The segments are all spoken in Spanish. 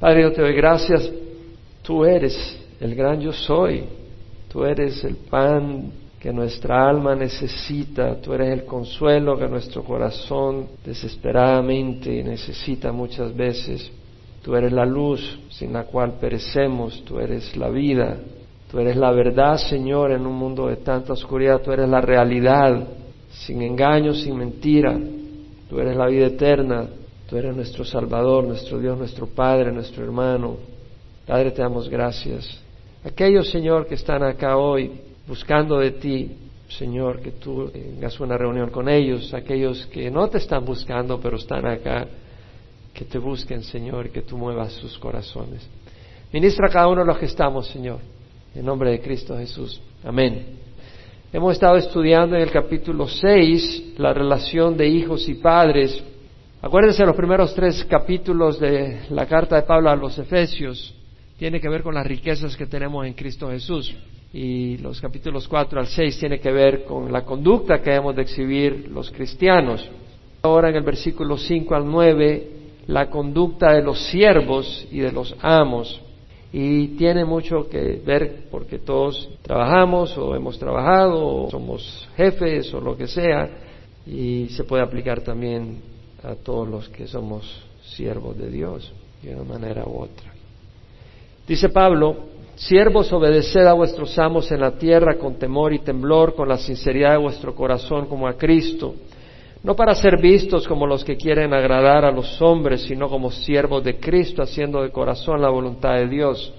Padre, yo te doy gracias. Tú eres el gran yo soy. Tú eres el pan que nuestra alma necesita. Tú eres el consuelo que nuestro corazón desesperadamente necesita muchas veces. Tú eres la luz sin la cual perecemos. Tú eres la vida. Tú eres la verdad, Señor, en un mundo de tanta oscuridad. Tú eres la realidad, sin engaño, sin mentira. Tú eres la vida eterna. Tú eres nuestro Salvador, nuestro Dios, nuestro Padre, nuestro hermano. Padre, te damos gracias. Aquellos, Señor, que están acá hoy buscando de ti, Señor, que tú tengas una reunión con ellos. Aquellos que no te están buscando, pero están acá, que te busquen, Señor, y que tú muevas sus corazones. Ministra a cada uno de los que estamos, Señor, en nombre de Cristo Jesús. Amén. Hemos estado estudiando en el capítulo 6 la relación de hijos y padres Acuérdense, los primeros tres capítulos de la carta de Pablo a los Efesios tiene que ver con las riquezas que tenemos en Cristo Jesús. Y los capítulos 4 al 6 tiene que ver con la conducta que debemos de exhibir los cristianos. Ahora en el versículo 5 al 9, la conducta de los siervos y de los amos. Y tiene mucho que ver porque todos trabajamos o hemos trabajado o somos jefes o lo que sea. Y se puede aplicar también a todos los que somos siervos de Dios, de una manera u otra. Dice Pablo, siervos, obedeced a vuestros amos en la tierra con temor y temblor, con la sinceridad de vuestro corazón como a Cristo, no para ser vistos como los que quieren agradar a los hombres, sino como siervos de Cristo, haciendo de corazón la voluntad de Dios.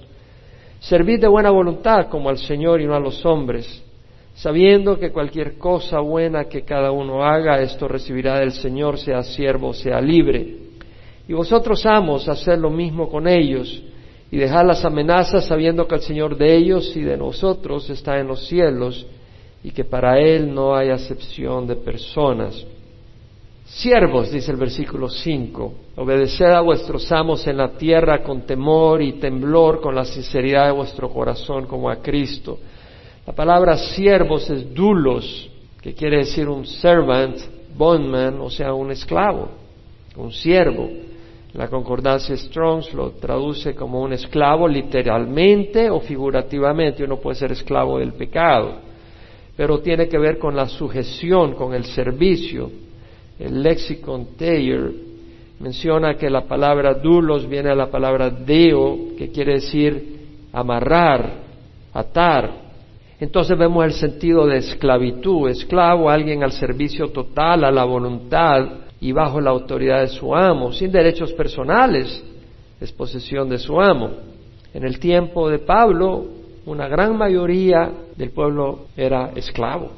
Servid de buena voluntad como al Señor y no a los hombres sabiendo que cualquier cosa buena que cada uno haga, esto recibirá del Señor, sea siervo, sea libre. Y vosotros, amos, hacer lo mismo con ellos y dejar las amenazas sabiendo que el Señor de ellos y de nosotros está en los cielos y que para Él no hay acepción de personas. Siervos, dice el versículo 5, obedeced a vuestros amos en la tierra con temor y temblor, con la sinceridad de vuestro corazón como a Cristo la palabra siervos es dulos, que quiere decir un servant, bondman, o sea, un esclavo, un siervo. La concordancia Strong's lo traduce como un esclavo literalmente o figurativamente. Uno puede ser esclavo del pecado, pero tiene que ver con la sujeción, con el servicio. El lexicon Thayer menciona que la palabra dulos viene a la palabra deo, que quiere decir amarrar, atar. Entonces vemos el sentido de esclavitud, esclavo, alguien al servicio total, a la voluntad y bajo la autoridad de su amo, sin derechos personales, es posesión de su amo. En el tiempo de Pablo, una gran mayoría del pueblo era esclavo.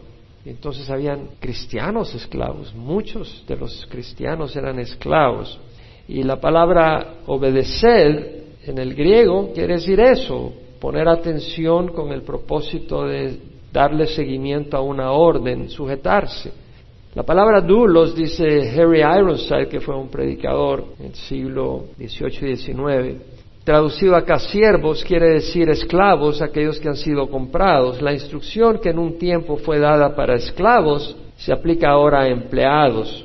Entonces habían cristianos esclavos, muchos de los cristianos eran esclavos. Y la palabra obedecer en el griego quiere decir eso, poner atención con el propósito de darle seguimiento a una orden, sujetarse. La palabra dulos, dice Harry Ironside, que fue un predicador en el siglo XVIII y XIX, traducido acá siervos quiere decir esclavos, aquellos que han sido comprados. La instrucción que en un tiempo fue dada para esclavos se aplica ahora a empleados.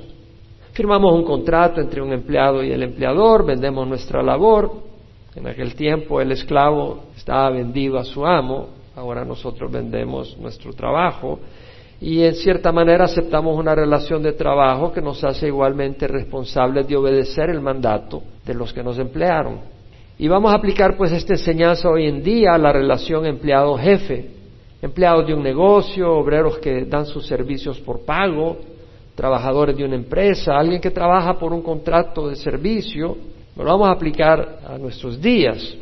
Firmamos un contrato entre un empleado y el empleador, vendemos nuestra labor, en aquel tiempo el esclavo estaba vendido a su amo, ahora nosotros vendemos nuestro trabajo y en cierta manera aceptamos una relación de trabajo que nos hace igualmente responsables de obedecer el mandato de los que nos emplearon. Y vamos a aplicar pues esta enseñanza hoy en día a la relación empleado-jefe, empleados de un negocio, obreros que dan sus servicios por pago, trabajadores de una empresa, alguien que trabaja por un contrato de servicio, lo vamos a aplicar a nuestros días.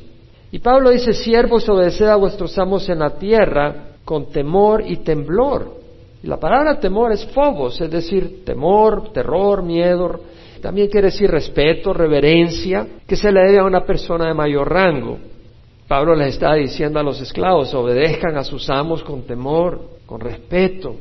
Y Pablo dice, siervos, obedeced a vuestros amos en la tierra con temor y temblor. Y la palabra temor es phobos, es decir, temor, terror, miedo. También quiere decir respeto, reverencia, que se le debe a una persona de mayor rango. Pablo les está diciendo a los esclavos, obedezcan a sus amos con temor, con respeto.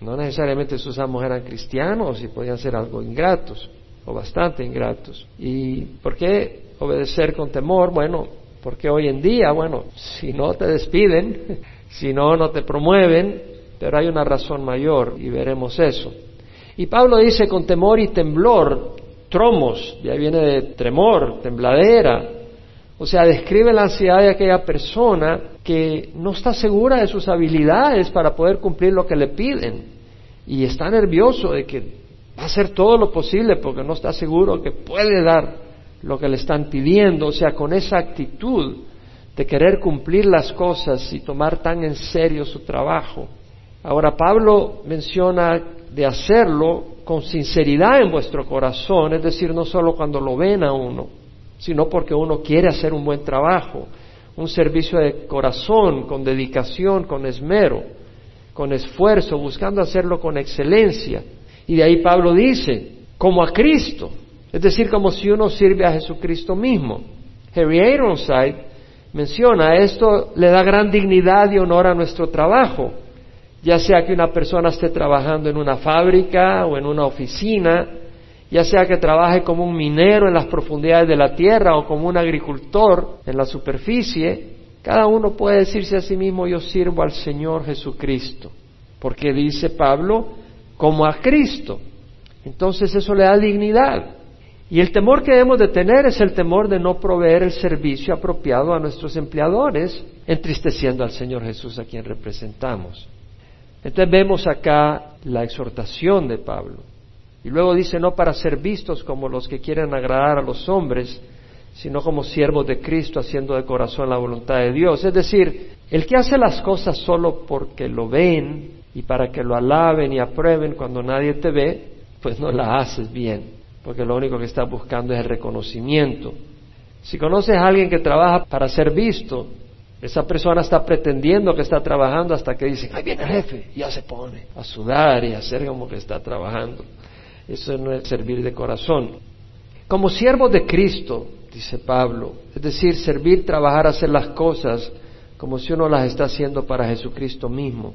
No necesariamente sus amos eran cristianos y podían ser algo ingratos o bastante ingratos. ¿Y por qué obedecer con temor? Bueno, porque hoy en día, bueno, si no te despiden, si no, no te promueven, pero hay una razón mayor y veremos eso. Y Pablo dice con temor y temblor, tromos, ya viene de tremor, tembladera, O sea, describe la ansiedad de aquella persona que no está segura de sus habilidades para poder cumplir lo que le piden y está nervioso de que va a hacer todo lo posible porque no está seguro que puede dar lo que le están pidiendo. O sea, con esa actitud de querer cumplir las cosas y tomar tan en serio su trabajo. Ahora, Pablo menciona de hacerlo con sinceridad en vuestro corazón, es decir, no solo cuando lo ven a uno, sino porque uno quiere hacer un buen trabajo, un servicio de corazón, con dedicación, con esmero, con esfuerzo, buscando hacerlo con excelencia. Y de ahí Pablo dice, como a Cristo, es decir, como si uno sirve a Jesucristo mismo. Harry Ironside menciona, esto le da gran dignidad y honor a nuestro trabajo, ya sea que una persona esté trabajando en una fábrica o en una oficina, ya sea que trabaje como un minero en las profundidades de la tierra o como un agricultor en la superficie, cada uno puede decirse a sí mismo, yo sirvo al Señor Jesucristo, porque dice Pablo, como a Cristo. Entonces eso le da dignidad. Y el temor que debemos de tener es el temor de no proveer el servicio apropiado a nuestros empleadores, entristeciendo al Señor Jesús a quien representamos. Entonces vemos acá la exhortación de Pablo. Y luego dice, no para ser vistos como los que quieren agradar a los hombres, sino como siervos de Cristo haciendo de corazón la voluntad de Dios. Es decir, el que hace las cosas solo porque lo ven y para que lo alaben y aprueben cuando nadie te ve, pues no la haces bien porque lo único que está buscando es el reconocimiento. Si conoces a alguien que trabaja para ser visto, esa persona está pretendiendo que está trabajando hasta que dicen, ahí viene el jefe, y ya se pone a sudar y a hacer como que está trabajando. Eso no es servir de corazón. Como siervo de Cristo, dice Pablo, es decir, servir, trabajar, hacer las cosas como si uno las está haciendo para Jesucristo mismo.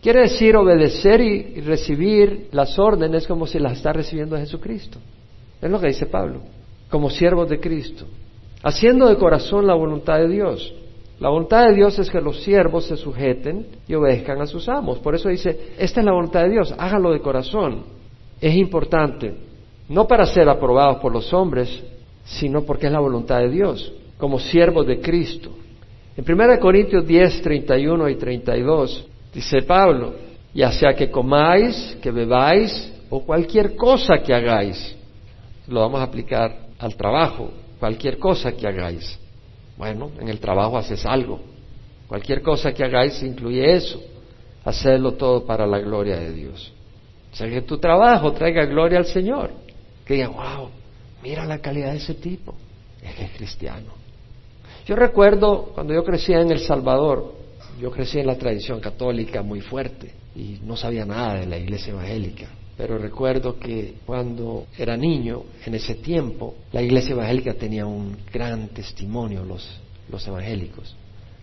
Quiere decir obedecer y recibir las órdenes como si las está recibiendo Jesucristo. Es lo que dice Pablo, como siervos de Cristo, haciendo de corazón la voluntad de Dios. La voluntad de Dios es que los siervos se sujeten y obedezcan a sus amos. Por eso dice, esta es la voluntad de Dios, hágalo de corazón. Es importante, no para ser aprobados por los hombres, sino porque es la voluntad de Dios, como siervos de Cristo. En 1 Corintios 10, 31 y 32 Dice Pablo, ya sea que comáis, que bebáis o cualquier cosa que hagáis, lo vamos a aplicar al trabajo, cualquier cosa que hagáis. Bueno, en el trabajo haces algo, cualquier cosa que hagáis incluye eso, hacerlo todo para la gloria de Dios. O sea, que tu trabajo traiga gloria al Señor, que diga, wow, mira la calidad de ese tipo, es es cristiano. Yo recuerdo cuando yo crecía en El Salvador, yo crecí en la tradición católica muy fuerte y no sabía nada de la iglesia evangélica. Pero recuerdo que cuando era niño, en ese tiempo, la iglesia evangélica tenía un gran testimonio, los, los evangélicos.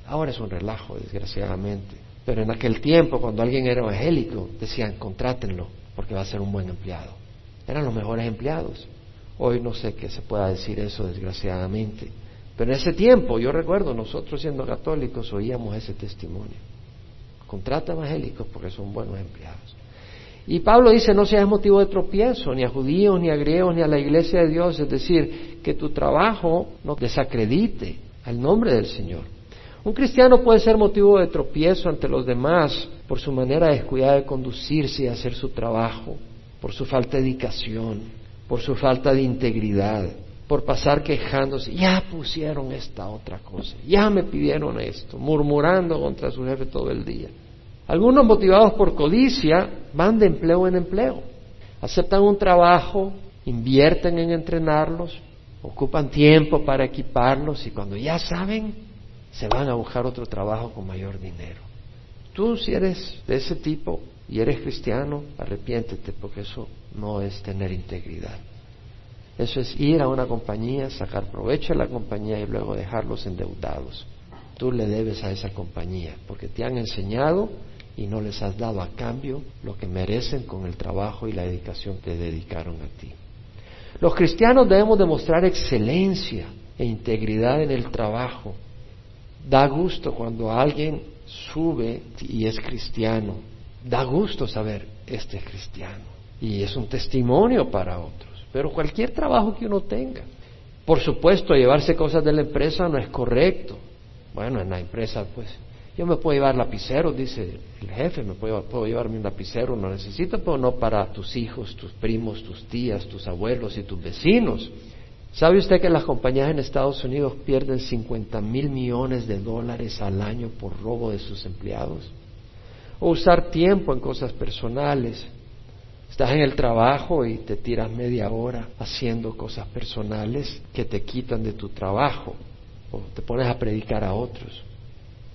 Ahora es un relajo, desgraciadamente. Pero en aquel tiempo, cuando alguien era evangélico, decían, contrátenlo, porque va a ser un buen empleado. Eran los mejores empleados. Hoy no sé qué se pueda decir eso, desgraciadamente. Pero en ese tiempo, yo recuerdo, nosotros siendo católicos oíamos ese testimonio. Contrata evangélicos porque son buenos empleados. Y Pablo dice, no seas motivo de tropiezo, ni a judíos, ni a griegos, ni a la iglesia de Dios, es decir, que tu trabajo no desacredite al nombre del Señor. Un cristiano puede ser motivo de tropiezo ante los demás por su manera descuidada de conducirse y hacer su trabajo, por su falta de dedicación, por su falta de integridad por pasar quejándose, ya pusieron esta otra cosa, ya me pidieron esto, murmurando contra su jefe todo el día. Algunos motivados por codicia van de empleo en empleo, aceptan un trabajo, invierten en entrenarlos, ocupan tiempo para equiparlos y cuando ya saben, se van a buscar otro trabajo con mayor dinero. Tú si eres de ese tipo y eres cristiano, arrepiéntete porque eso no es tener integridad. Eso es ir a una compañía, sacar provecho de la compañía y luego dejarlos endeudados. Tú le debes a esa compañía porque te han enseñado y no les has dado a cambio lo que merecen con el trabajo y la dedicación que dedicaron a ti. Los cristianos debemos demostrar excelencia e integridad en el trabajo. Da gusto cuando alguien sube y es cristiano. Da gusto saber, este es cristiano. Y es un testimonio para otros pero cualquier trabajo que uno tenga. Por supuesto, llevarse cosas de la empresa no es correcto. Bueno, en la empresa, pues, yo me puedo llevar lapicero, dice el jefe, me puedo, puedo llevarme un lapicero, no necesito, pero no para tus hijos, tus primos, tus tías, tus abuelos y tus vecinos. ¿Sabe usted que las compañías en Estados Unidos pierden 50 mil millones de dólares al año por robo de sus empleados? O usar tiempo en cosas personales. Estás en el trabajo y te tiras media hora haciendo cosas personales que te quitan de tu trabajo. O te pones a predicar a otros.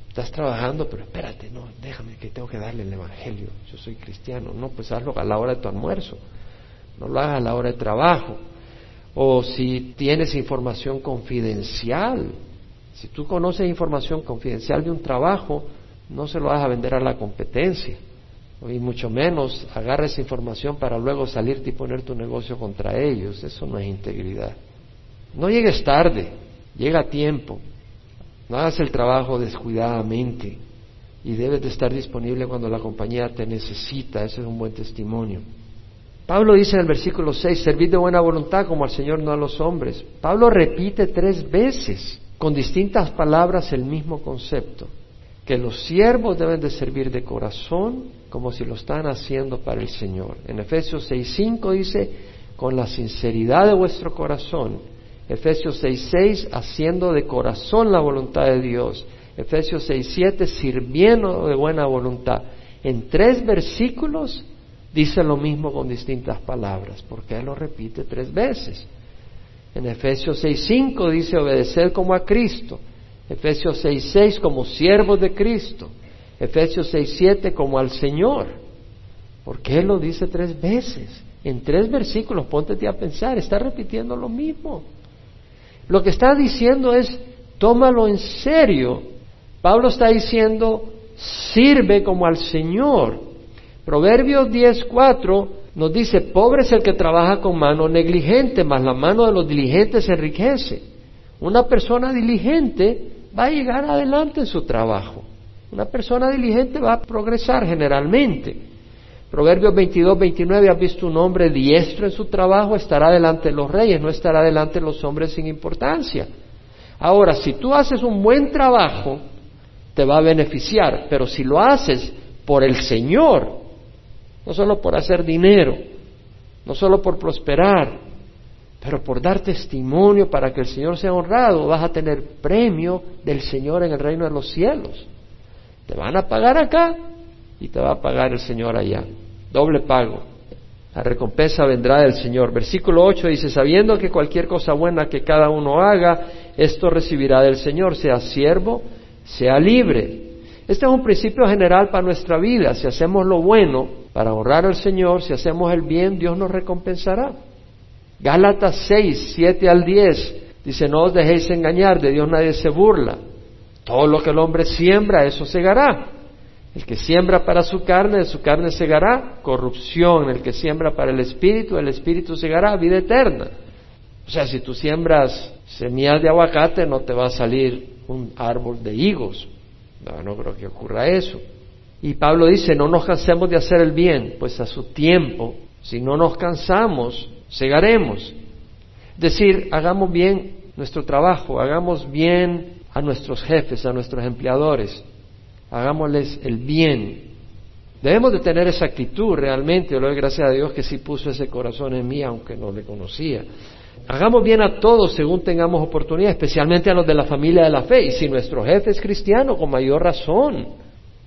Estás trabajando, pero espérate, no, déjame que tengo que darle el Evangelio. Yo soy cristiano. No, pues hazlo a la hora de tu almuerzo. No lo hagas a la hora de trabajo. O si tienes información confidencial. Si tú conoces información confidencial de un trabajo, no se lo vas a vender a la competencia. Y mucho menos agarra esa información para luego salirte y poner tu negocio contra ellos. Eso no es integridad. No llegues tarde, llega a tiempo. No hagas el trabajo descuidadamente y debes de estar disponible cuando la compañía te necesita. Ese es un buen testimonio. Pablo dice en el versículo 6, servid de buena voluntad como al Señor, no a los hombres. Pablo repite tres veces con distintas palabras el mismo concepto, que los siervos deben de servir de corazón como si lo están haciendo para el Señor. En Efesios 6.5 dice, con la sinceridad de vuestro corazón. Efesios 6.6, haciendo de corazón la voluntad de Dios. Efesios 6.7, sirviendo de buena voluntad. En tres versículos dice lo mismo con distintas palabras, porque él lo repite tres veces. En Efesios 6.5 dice obedecer como a Cristo. Efesios 6.6 como siervos de Cristo. Efesios 6.7 como al Señor. ¿Por qué lo dice tres veces? En tres versículos, póntete a pensar, está repitiendo lo mismo. Lo que está diciendo es, tómalo en serio. Pablo está diciendo, sirve como al Señor. Proverbios 10.4 nos dice, pobre es el que trabaja con mano negligente, mas la mano de los diligentes enriquece. Una persona diligente va a llegar adelante en su trabajo. Una persona diligente va a progresar generalmente. Proverbios 22, 29, has visto un hombre diestro en su trabajo, estará delante de los reyes, no estará delante de los hombres sin importancia. Ahora, si tú haces un buen trabajo, te va a beneficiar, pero si lo haces por el Señor, no solo por hacer dinero, no solo por prosperar, pero por dar testimonio para que el Señor sea honrado, vas a tener premio del Señor en el reino de los cielos. Te van a pagar acá y te va a pagar el Señor allá. Doble pago. La recompensa vendrá del Señor. Versículo 8 dice, sabiendo que cualquier cosa buena que cada uno haga, esto recibirá del Señor, sea siervo, sea libre. Este es un principio general para nuestra vida. Si hacemos lo bueno para honrar al Señor, si hacemos el bien, Dios nos recompensará. Gálatas 6, 7 al 10 dice, no os dejéis engañar, de Dios nadie se burla. Todo lo que el hombre siembra, eso segará. El que siembra para su carne, de su carne segará corrupción. El que siembra para el espíritu, el espíritu segará vida eterna. O sea, si tú siembras semillas de aguacate, no te va a salir un árbol de higos. No, no creo que ocurra eso. Y Pablo dice, no nos cansemos de hacer el bien, pues a su tiempo, si no nos cansamos, segaremos. Es decir, hagamos bien nuestro trabajo, hagamos bien a nuestros jefes, a nuestros empleadores, hagámosles el bien. Debemos de tener esa actitud realmente, yo le doy gracias a Dios que sí puso ese corazón en mí, aunque no le conocía. Hagamos bien a todos según tengamos oportunidad, especialmente a los de la familia de la fe. Y si nuestro jefe es cristiano, con mayor razón.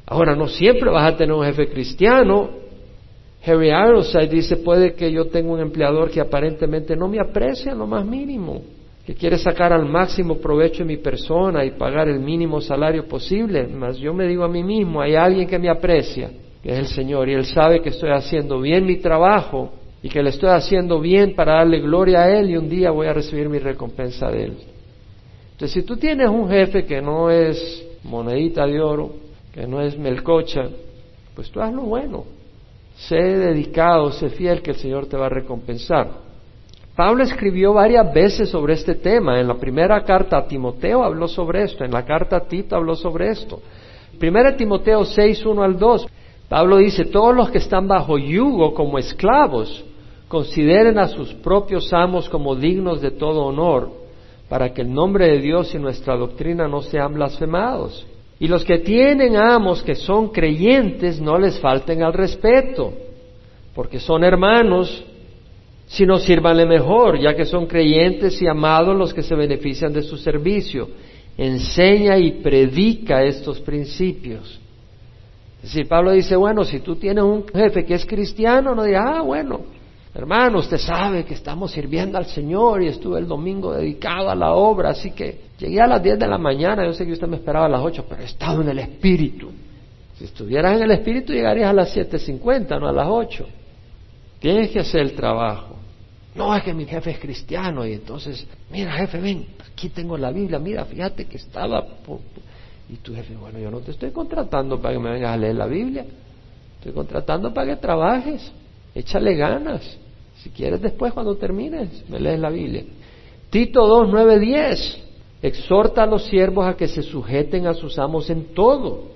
Ahora, no siempre vas a tener un jefe cristiano. Harry Ironside dice, puede que yo tenga un empleador que aparentemente no me aprecia en lo más mínimo, que quiere sacar al máximo provecho de mi persona y pagar el mínimo salario posible. Mas yo me digo a mí mismo, hay alguien que me aprecia, que es el Señor, y Él sabe que estoy haciendo bien mi trabajo y que le estoy haciendo bien para darle gloria a Él y un día voy a recibir mi recompensa de Él. Entonces, si tú tienes un jefe que no es monedita de oro, que no es melcocha, pues tú haz lo bueno. Sé dedicado, sé fiel que el Señor te va a recompensar. Pablo escribió varias veces sobre este tema. En la primera carta a Timoteo habló sobre esto, en la carta a Tito habló sobre esto. Primera Timoteo 6, 1 al 2. Pablo dice, todos los que están bajo yugo como esclavos, consideren a sus propios amos como dignos de todo honor, para que el nombre de Dios y nuestra doctrina no sean blasfemados. Y los que tienen amos que son creyentes no les falten al respeto, porque son hermanos, sino sírvanle mejor, ya que son creyentes y amados los que se benefician de su servicio. Enseña y predica estos principios. Es decir, Pablo dice, bueno, si tú tienes un jefe que es cristiano, no digas, ah, bueno, hermano, usted sabe que estamos sirviendo al Señor y estuve el domingo dedicado a la obra, así que llegué a las 10 de la mañana, yo sé que usted me esperaba a las 8, pero he estado en el Espíritu. Si estuvieras en el Espíritu llegarías a las 7.50, no a las 8. Tienes que hacer el trabajo. No, es que mi jefe es cristiano y entonces, mira jefe, ven, aquí tengo la Biblia, mira, fíjate que estaba y tu jefe, bueno, yo no te estoy contratando para que me vengas a leer la Biblia, estoy contratando para que trabajes, échale ganas. Si quieres después cuando termines, me lees la Biblia. Tito 2, 9, 10. Exhorta a los siervos a que se sujeten a sus amos en todo,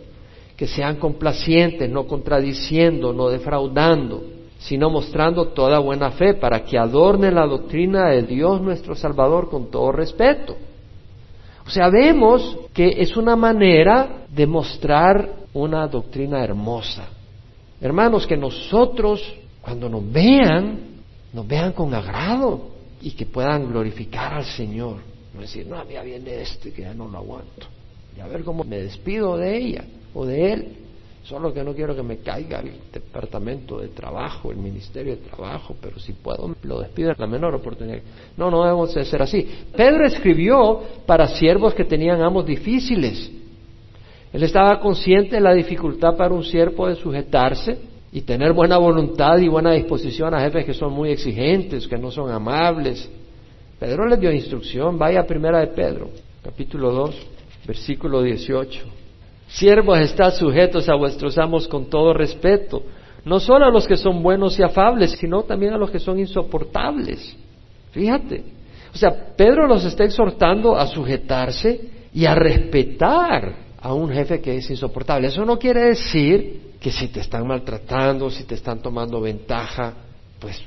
que sean complacientes, no contradiciendo, no defraudando, sino mostrando toda buena fe para que adornen la doctrina de Dios nuestro Salvador con todo respeto o sea, vemos que es una manera de mostrar una doctrina hermosa. Hermanos, que nosotros, cuando nos vean, nos vean con agrado y que puedan glorificar al Señor. No decir, no, ya viene este que ya no lo aguanto. Y a ver cómo me despido de ella o de él. Solo que no quiero que me caiga el departamento de trabajo, el ministerio de trabajo, pero si puedo, lo despido la menor oportunidad. No, no debemos de ser así. Pedro escribió para siervos que tenían amos difíciles. Él estaba consciente de la dificultad para un siervo de sujetarse y tener buena voluntad y buena disposición a jefes que son muy exigentes, que no son amables. Pedro les dio instrucción, vaya a primera de Pedro, capítulo 2, versículo 18. Siervos, estad sujetos a vuestros amos con todo respeto, no solo a los que son buenos y afables, sino también a los que son insoportables. Fíjate. O sea, Pedro los está exhortando a sujetarse y a respetar a un jefe que es insoportable. Eso no quiere decir que si te están maltratando, si te están tomando ventaja, pues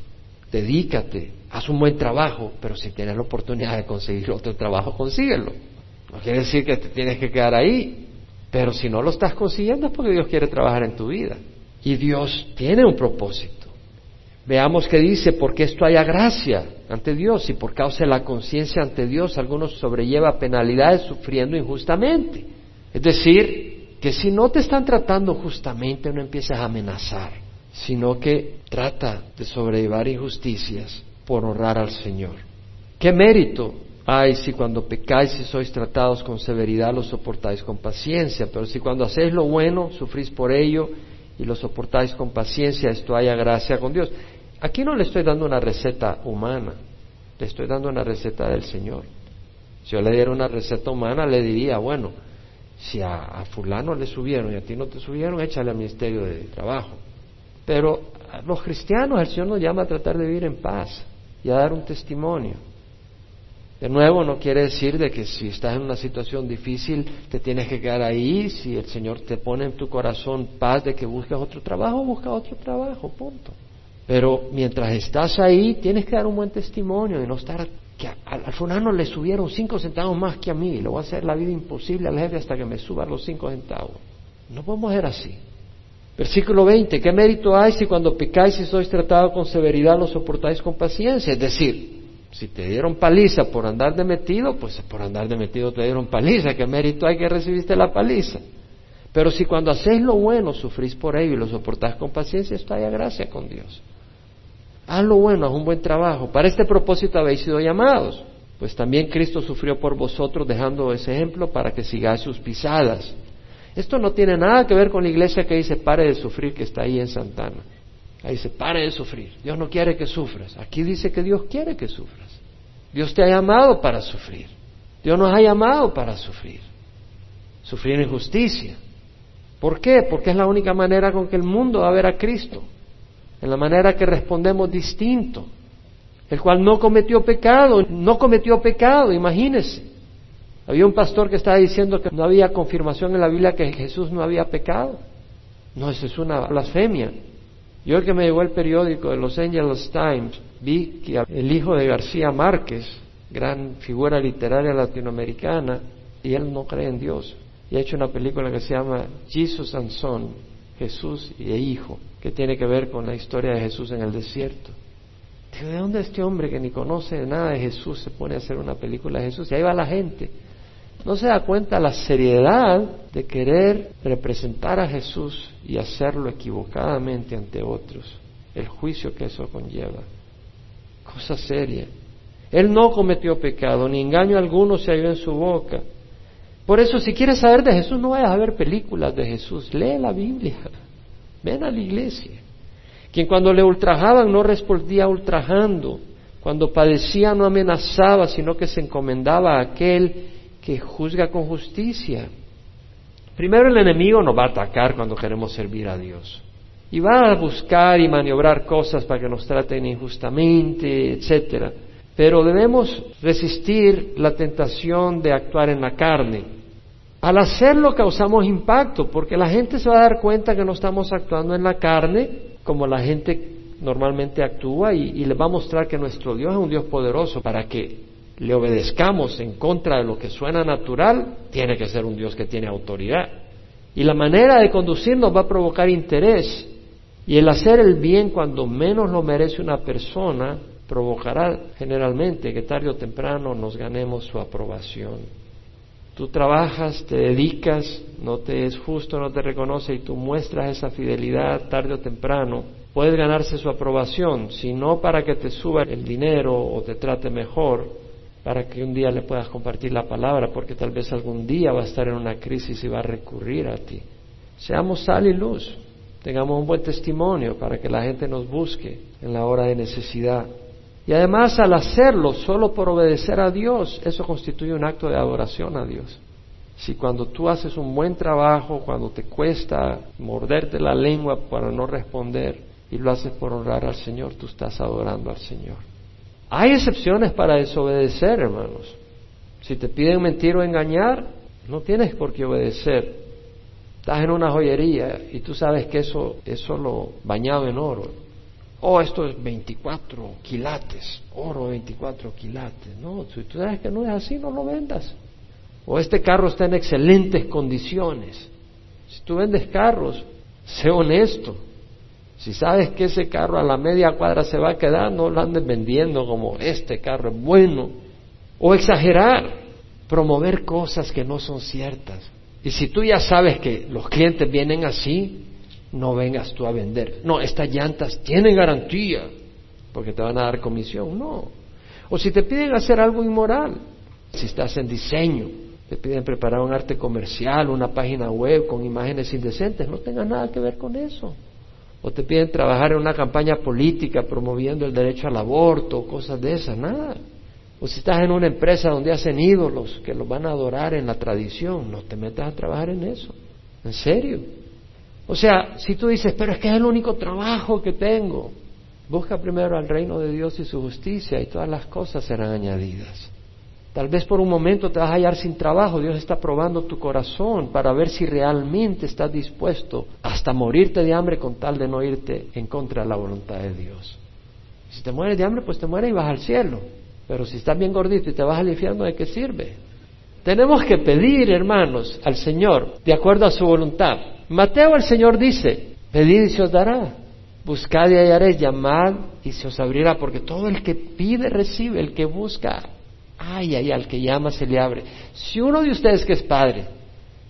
dedícate, haz un buen trabajo, pero si tienes la oportunidad de conseguir otro trabajo, consíguelo. No quiere decir que te tienes que quedar ahí, pero si no lo estás consiguiendo es porque Dios quiere trabajar en tu vida. Y Dios tiene un propósito. Veamos que dice, porque esto haya gracia ante Dios y por causa de la conciencia ante Dios, algunos sobrelleva penalidades sufriendo injustamente. Es decir, que si no te están tratando justamente, no empieces a amenazar, sino que trata de sobrellevar injusticias por honrar al Señor. ¿Qué mérito Ay, si cuando pecáis y sois tratados con severidad lo soportáis con paciencia, pero si cuando hacéis lo bueno sufrís por ello y lo soportáis con paciencia, esto haya gracia con Dios. Aquí no le estoy dando una receta humana, le estoy dando una receta del Señor. Si yo le diera una receta humana, le diría, bueno, si a, fulano le subieron y a ti no te subieron, échale al Ministerio de Trabajo. Pero los cristianos el Señor nos llama a tratar de vivir en paz y a dar un testimonio. De nuevo, no quiere decir de que si estás en una situación difícil te tienes que quedar ahí. Si el Señor te pone en tu corazón paz de que busques otro trabajo, busca otro trabajo, punto. Pero mientras estás ahí, tienes que dar un buen testimonio y no estar que al fulano le subieron cinco centavos más que a mí, le voy a hacer la vida imposible al jefe hasta que me suba los cinco centavos. No podemos ser así. Versículo 20, ¿qué mérito hay si cuando pecáis y sois tratados con severidad lo soportáis con paciencia? Es decir, si te dieron paliza por andar de metido, pues por andar de metido te dieron paliza. ¿Qué mérito hay que recibiste la paliza? Pero si cuando hacéis lo bueno sufrís por ello y lo soportás con paciencia, esto haya gracia con Dios. Haz lo bueno, haz un buen trabajo. Para este propósito habéis sido llamados. Pues también Cristo sufrió por vosotros dejando ese ejemplo para que sigáis sus pisadas. Esto no tiene nada que ver con la iglesia que dice pare de sufrir que está ahí en Santana. Ahí dice, pare de sufrir. Dios no quiere que sufras. Aquí dice que Dios quiere que sufras. Dios te ha llamado para sufrir. Dios nos ha llamado para sufrir. Sufrir injusticia. ¿Por qué? Porque es la única manera con que el mundo va a ver a Cristo. En la manera que respondemos distinto. El cual no cometió pecado, no cometió pecado, imagínese. Había un pastor que estaba diciendo que no había confirmación en la Biblia que Jesús no había pecado. No, eso es una blasfemia. Yo que me llegó el periódico de Los Angeles Times vi que el hijo de García Márquez gran figura literaria latinoamericana, y él no cree en Dios. Y ha hecho una película que se llama Jesus and Son, Jesús y Hijo, que tiene que ver con la historia de Jesús en el desierto. ¿de dónde este hombre que ni conoce nada de Jesús se pone a hacer una película de Jesús? Y ahí va la gente. No se da cuenta la seriedad de querer representar a Jesús y hacerlo equivocadamente ante otros. El juicio que eso conlleva. Cosa seria. Él no cometió pecado, ni engaño alguno se halló en su boca. Por eso, si quieres saber de Jesús, no vayas a ver películas de Jesús, lee la Biblia, ven a la iglesia. Quien cuando le ultrajaban no respondía ultrajando, cuando padecía no amenazaba, sino que se encomendaba a aquel que juzga con justicia. Primero el enemigo nos va a atacar cuando queremos servir a Dios. Y va a buscar y maniobrar cosas para que nos traten injustamente, etcétera. Pero debemos resistir la tentación de actuar en la carne. Al hacerlo causamos impacto, porque la gente se va a dar cuenta que no estamos actuando en la carne como la gente normalmente actúa y, y le va a mostrar que nuestro Dios es un Dios poderoso para que le obedezcamos en contra de lo que suena natural, tiene que ser un Dios que tiene autoridad. Y la manera de conducirnos va a provocar interés. Y el hacer el bien cuando menos lo merece una persona provocará generalmente que tarde o temprano nos ganemos su aprobación. Tú trabajas, te dedicas, no te es justo, no te reconoce y tú muestras esa fidelidad tarde o temprano, puedes ganarse su aprobación, si no para que te suba el dinero o te trate mejor, para que un día le puedas compartir la palabra, porque tal vez algún día va a estar en una crisis y va a recurrir a ti. Seamos sal y luz, tengamos un buen testimonio para que la gente nos busque en la hora de necesidad. Y además al hacerlo solo por obedecer a Dios, eso constituye un acto de adoración a Dios. Si cuando tú haces un buen trabajo, cuando te cuesta morderte la lengua para no responder y lo haces por honrar al Señor, tú estás adorando al Señor. Hay excepciones para desobedecer, hermanos. Si te piden mentir o engañar, no tienes por qué obedecer. Estás en una joyería y tú sabes que eso es solo bañado en oro. Oh, esto es 24 quilates, oro 24 quilates. No, si tú sabes que no es así, no lo vendas. O este carro está en excelentes condiciones. Si tú vendes carros, sé honesto. Si sabes que ese carro a la media cuadra se va a quedar, no lo andes vendiendo como este carro es bueno. O exagerar, promover cosas que no son ciertas. Y si tú ya sabes que los clientes vienen así, no vengas tú a vender. No, estas llantas tienen garantía, porque te van a dar comisión. No. O si te piden hacer algo inmoral, si estás en diseño, te piden preparar un arte comercial, una página web con imágenes indecentes, no tenga nada que ver con eso o te piden trabajar en una campaña política promoviendo el derecho al aborto, cosas de esas, nada. O si estás en una empresa donde hacen ídolos que los van a adorar en la tradición, no te metas a trabajar en eso. ¿En serio? O sea, si tú dices, pero es que es el único trabajo que tengo, busca primero al reino de Dios y su justicia y todas las cosas serán añadidas. Tal vez por un momento te vas a hallar sin trabajo. Dios está probando tu corazón para ver si realmente estás dispuesto hasta morirte de hambre con tal de no irte en contra de la voluntad de Dios. Si te mueres de hambre, pues te mueres y vas al cielo. Pero si estás bien gordito y te vas al infierno, ¿de qué sirve? Tenemos que pedir, hermanos, al Señor de acuerdo a su voluntad. Mateo el Señor dice, pedid y se os dará. Buscad y hallaréis, llamad y se os abrirá, porque todo el que pide recibe, el que busca Ay, ay, al que llama se le abre. Si uno de ustedes que es padre,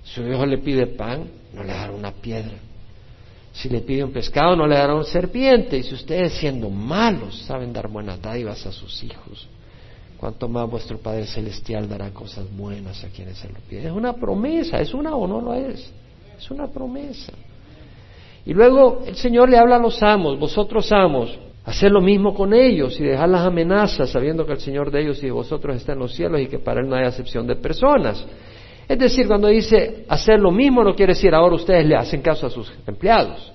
su hijo le pide pan, no le dará una piedra. Si le pide un pescado, no le dará una serpiente. Y si ustedes siendo malos saben dar buenas dádivas a sus hijos, cuanto más vuestro Padre Celestial dará cosas buenas a quienes se lo piden. Es una promesa, ¿es una o no lo es? Es una promesa. Y luego el Señor le habla a los amos, vosotros amos, Hacer lo mismo con ellos y dejar las amenazas sabiendo que el Señor de ellos y de vosotros está en los cielos y que para Él no hay acepción de personas. Es decir, cuando dice hacer lo mismo no quiere decir ahora ustedes le hacen caso a sus empleados.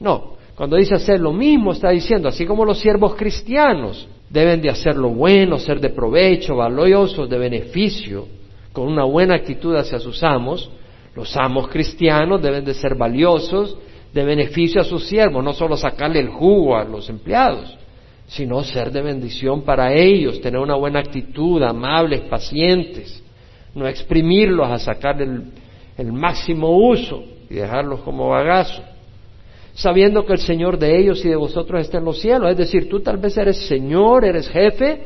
No, cuando dice hacer lo mismo está diciendo, así como los siervos cristianos deben de hacer lo bueno, ser de provecho, valiosos, de beneficio, con una buena actitud hacia sus amos, los amos cristianos deben de ser valiosos, de beneficio a sus siervos, no solo sacarle el jugo a los empleados, sino ser de bendición para ellos, tener una buena actitud, amables, pacientes, no exprimirlos a sacar el, el máximo uso y dejarlos como bagazo, sabiendo que el Señor de ellos y de vosotros está en los cielos. Es decir, tú tal vez eres Señor, eres jefe,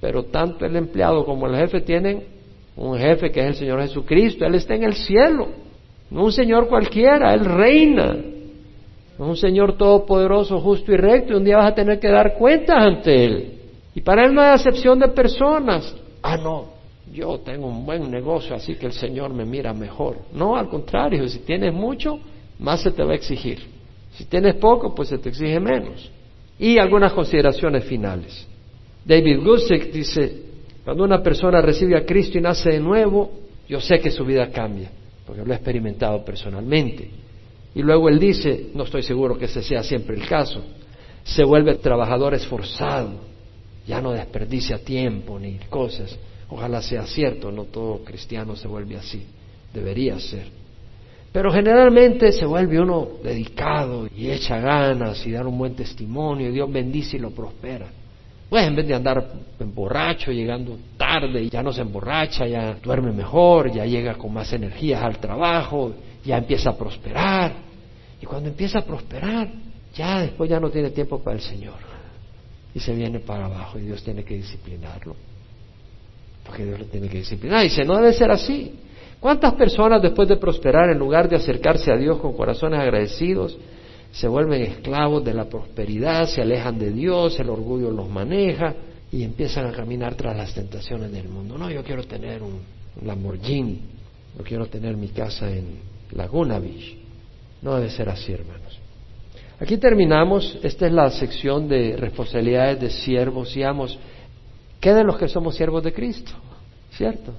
pero tanto el empleado como el jefe tienen un jefe que es el Señor Jesucristo, Él está en el cielo, no un Señor cualquiera, Él reina, no un Señor todopoderoso, justo y recto, y un día vas a tener que dar cuentas ante Él. Y para Él no hay acepción de personas. Ah, no, yo tengo un buen negocio, así que el Señor me mira mejor. No, al contrario, si tienes mucho, más se te va a exigir. Si tienes poco, pues se te exige menos. Y algunas consideraciones finales. David Gusick dice, cuando una persona recibe a Cristo y nace de nuevo, yo sé que su vida cambia, porque lo he experimentado personalmente. Y luego él dice, no estoy seguro que ese sea siempre el caso, se vuelve trabajador esforzado, ya no desperdicia tiempo ni cosas. Ojalá sea cierto, no todo cristiano se vuelve así, debería ser. Pero generalmente se vuelve uno dedicado y echa ganas y dar un buen testimonio, y Dios bendice y lo prospera. Pues en vez de andar borracho, llegando tarde, ya no se emborracha, ya duerme mejor, ya llega con más energías al trabajo, ya empieza a prosperar. Cuando empieza a prosperar, ya después ya no tiene tiempo para el Señor. Y se viene para abajo y Dios tiene que disciplinarlo. Porque Dios lo tiene que disciplinar. Y dice, no debe ser así. ¿Cuántas personas después de prosperar, en lugar de acercarse a Dios con corazones agradecidos, se vuelven esclavos de la prosperidad, se alejan de Dios, el orgullo los maneja y empiezan a caminar tras las tentaciones del mundo. No, yo quiero tener un Lamborghini, yo quiero tener mi casa en Laguna Beach. No debe ser así, hermanos. Aquí terminamos, esta es la sección de responsabilidades de siervos y amos. ¿Qué de los que somos siervos de Cristo? ¿Cierto?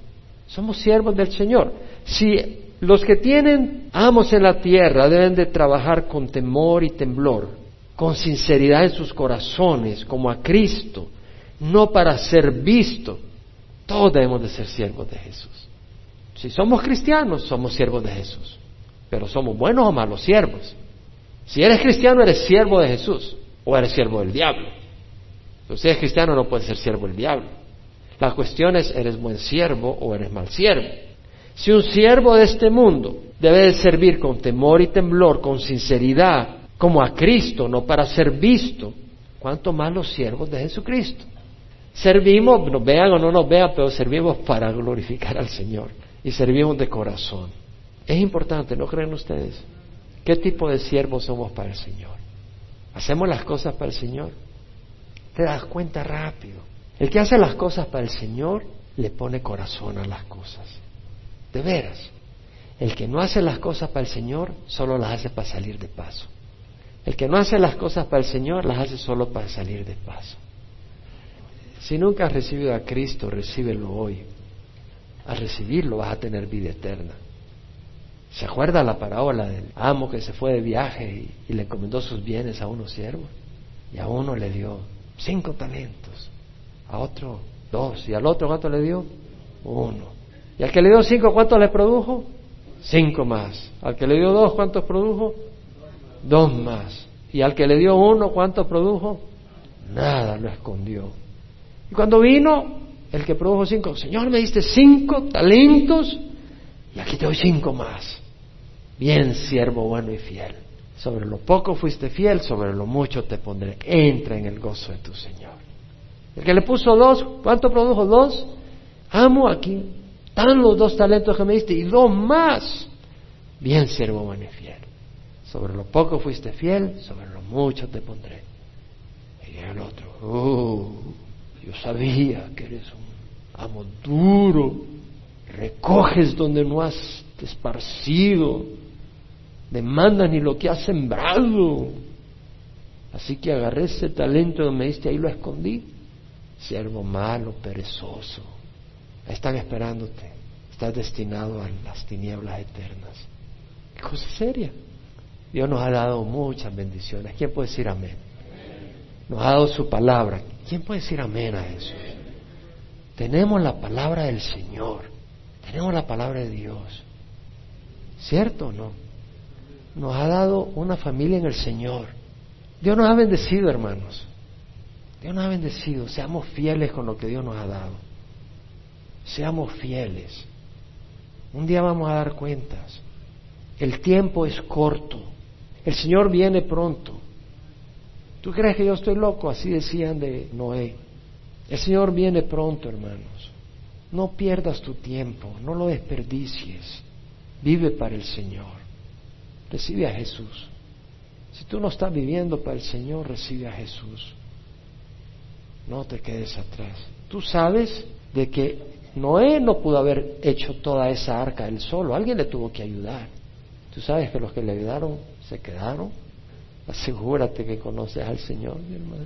Somos siervos del Señor. Si los que tienen amos en la tierra deben de trabajar con temor y temblor, con sinceridad en sus corazones, como a Cristo, no para ser visto. Todos debemos de ser siervos de Jesús. Si somos cristianos, somos siervos de Jesús. Pero somos buenos o malos siervos. Si eres cristiano, eres siervo de Jesús o eres siervo del diablo. si eres cristiano, no puedes ser siervo del diablo. La cuestión es, ¿eres buen siervo o eres mal siervo? Si un siervo de este mundo debe de servir con temor y temblor, con sinceridad, como a Cristo, no para ser visto, ¿cuánto más los siervos de Jesucristo? Servimos, nos vean o no nos vean, pero servimos para glorificar al Señor y servimos de corazón. Es importante, ¿no creen ustedes? ¿Qué tipo de siervos somos para el Señor? ¿Hacemos las cosas para el Señor? Te das cuenta rápido. El que hace las cosas para el Señor le pone corazón a las cosas. De veras. El que no hace las cosas para el Señor solo las hace para salir de paso. El que no hace las cosas para el Señor las hace solo para salir de paso. Si nunca has recibido a Cristo, recíbelo hoy. Al recibirlo vas a tener vida eterna. ¿Se acuerda la parábola del amo que se fue de viaje y, le encomendó sus bienes a unos siervos? Y a uno le dio cinco talentos, a otro dos, y al otro cuánto le dio? Uno. Y al que le dio cinco, ¿cuántos le produjo? Cinco más. Al que le dio dos, ¿cuántos produjo? Dos más. Y al que le dio uno, ¿cuántos produjo? Nada, lo escondió. Y cuando vino, el que produjo cinco, Señor, me diste cinco talentos y aquí te doy cinco más. Bien, siervo bueno y fiel. Sobre lo poco fuiste fiel, sobre lo mucho te pondré. Entra en el gozo de tu Señor. El que le puso dos, ¿cuánto produjo? Dos. Amo aquí están los dos talentos que me diste y dos más. Bien, siervo bueno y fiel. Sobre lo poco fuiste fiel, sobre lo mucho te pondré. Y el otro, oh, yo sabía que eres un amo duro, recoges donde no has esparcido, demandas ni lo que has sembrado. Así que agarré ese talento que me diste, ahí lo escondí. Siervo malo, perezoso están esperándote. Estás destinado a las tinieblas eternas. Qué cosa seria. Dios nos ha dado muchas bendiciones. ¿Quién puede decir amén? Nos ha dado su palabra. ¿Quién puede decir amén a eso? Tenemos la palabra del Señor. Tenemos la palabra de Dios. ¿Cierto o no? Nos ha dado una familia en el Señor. Dios nos ha bendecido, hermanos. Dios nos ha bendecido. Seamos fieles con lo que Dios nos ha dado. Seamos fieles. Un día vamos a dar cuentas. El tiempo es corto. El Señor viene pronto. ¿Tú crees que yo estoy loco? Así decían de Noé. El Señor viene pronto, hermanos. No pierdas tu tiempo, no lo desperdicies. Vive para el Señor. Recibe a Jesús. Si tú no estás viviendo para el Señor, recibe a Jesús. No te quedes atrás. Tú sabes de que Noé no pudo haber hecho toda esa arca él solo. Alguien le tuvo que ayudar. Tú sabes que los que le ayudaron se quedaron. Asegúrate que conoces al Señor, mi hermano.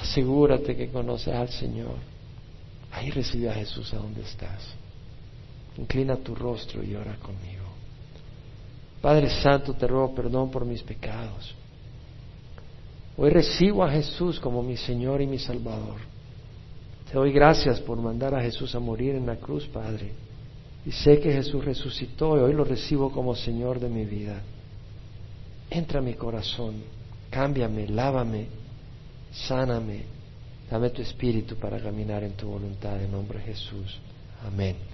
Asegúrate que conoces al Señor. Ahí recibe a Jesús a donde estás. Inclina tu rostro y ora conmigo. Padre Santo, te ruego perdón por mis pecados. Hoy recibo a Jesús como mi Señor y mi Salvador. Te doy gracias por mandar a Jesús a morir en la cruz, Padre. Y sé que Jesús resucitó y hoy lo recibo como Señor de mi vida. Entra a mi corazón, cámbiame, lávame, sáname, dame tu espíritu para caminar en tu voluntad en nombre de Jesús. Amén.